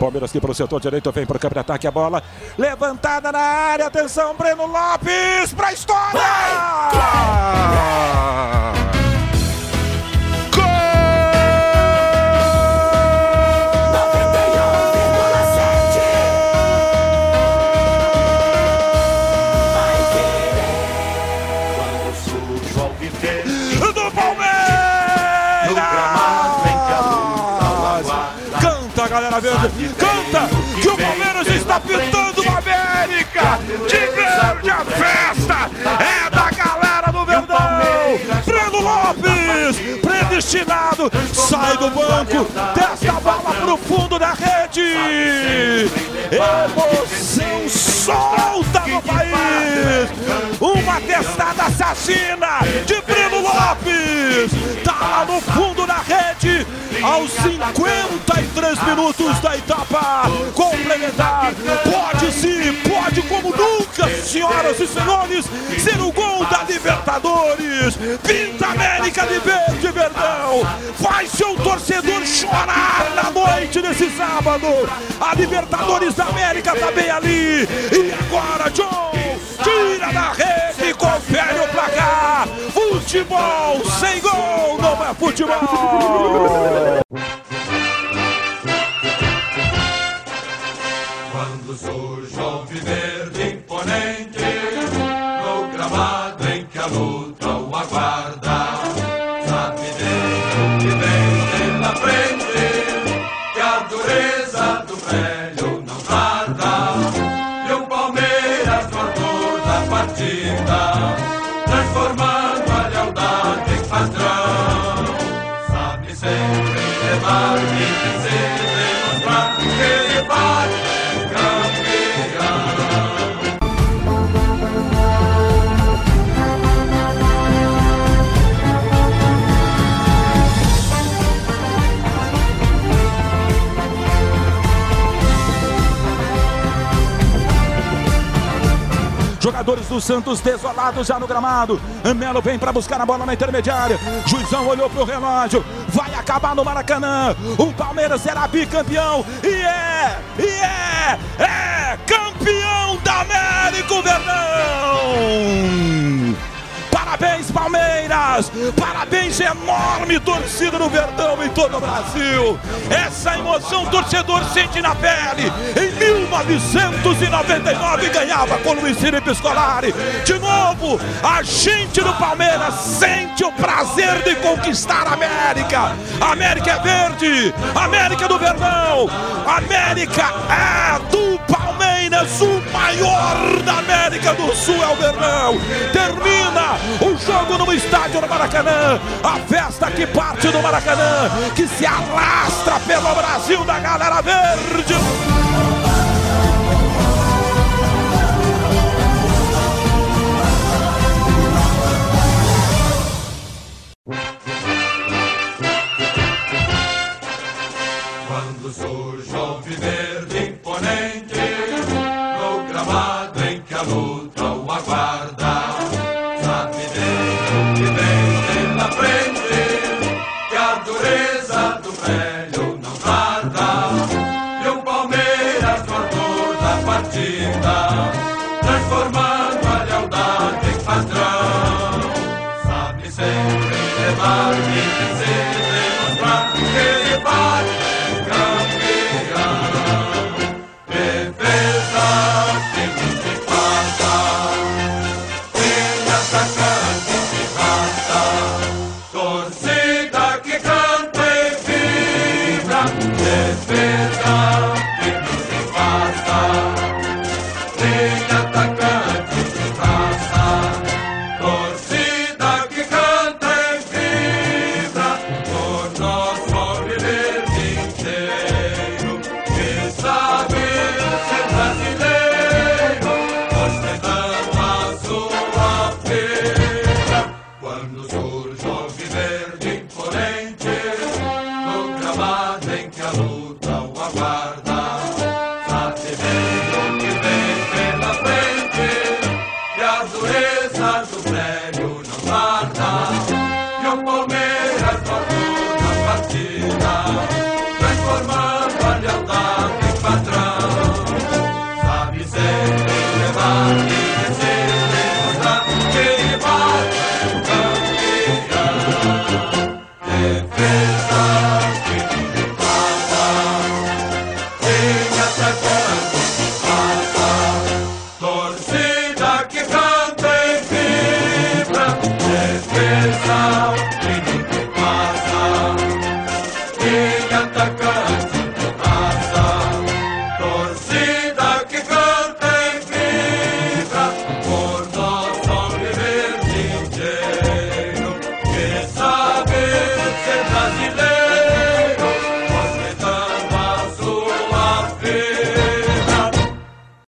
Palmeiras aqui para o setor direito, vem para o campo de ataque a bola. Levantada na área, atenção, Breno Lopes para a história! do Verde! Canta que o Palmeiras está pintando o América! De verde a festa! É da galera do Verdão! Breno Lopes, predestinado, sai do banco, testa a bola pro fundo da rede! Emoção solta no país! Uma testada assassina de Breno Lopes! Aos 53 minutos da etapa complementar. Pode sim, pode como nunca, senhoras e senhores, ser o gol da Libertadores. Pinta América de Verde e Verdão. Faz seu torcedor chorar na noite desse sábado. A Libertadores da América tá bem ali. E agora, John, tira da rede, confere o placar. Futebol sem gol futebol. Quando surge o alviverde imponente No gramado em que a luta o aguarda Sabe Deus que vem pela frente Que a dureza do velho não tarda E o Palmeiras no orgulho da partida Transformando levar Jogadores do Santos desolados já no gramado. Melo vem para buscar a bola na intermediária. Juizão olhou pro relógio. Vai acabar no Maracanã. O Palmeiras será bicampeão. E é, e é, é campeão da América o Verdão. Parabéns, enorme torcida do Verdão em todo o Brasil! Essa emoção o torcedor sente na pele! Em 1999 ganhava com Luiz Felipe Scolari. De novo, a gente do Palmeiras sente o prazer de conquistar a América! A América é verde! A América do Verdão! A América é do Palmeiras! O maior da América do Sul é o Verdão! Termina o jogo no estádio do Maracanã. A festa que parte do Maracanã, que se arrasta pelo Brasil da galera verde. A luta o aguarda Sabe Deus que vem pela frente Que a dureza do velho não tarda. E o Palmeiras no orgulho da partida Transformando a lealdade em padrão. Sabe sempre levar e vencer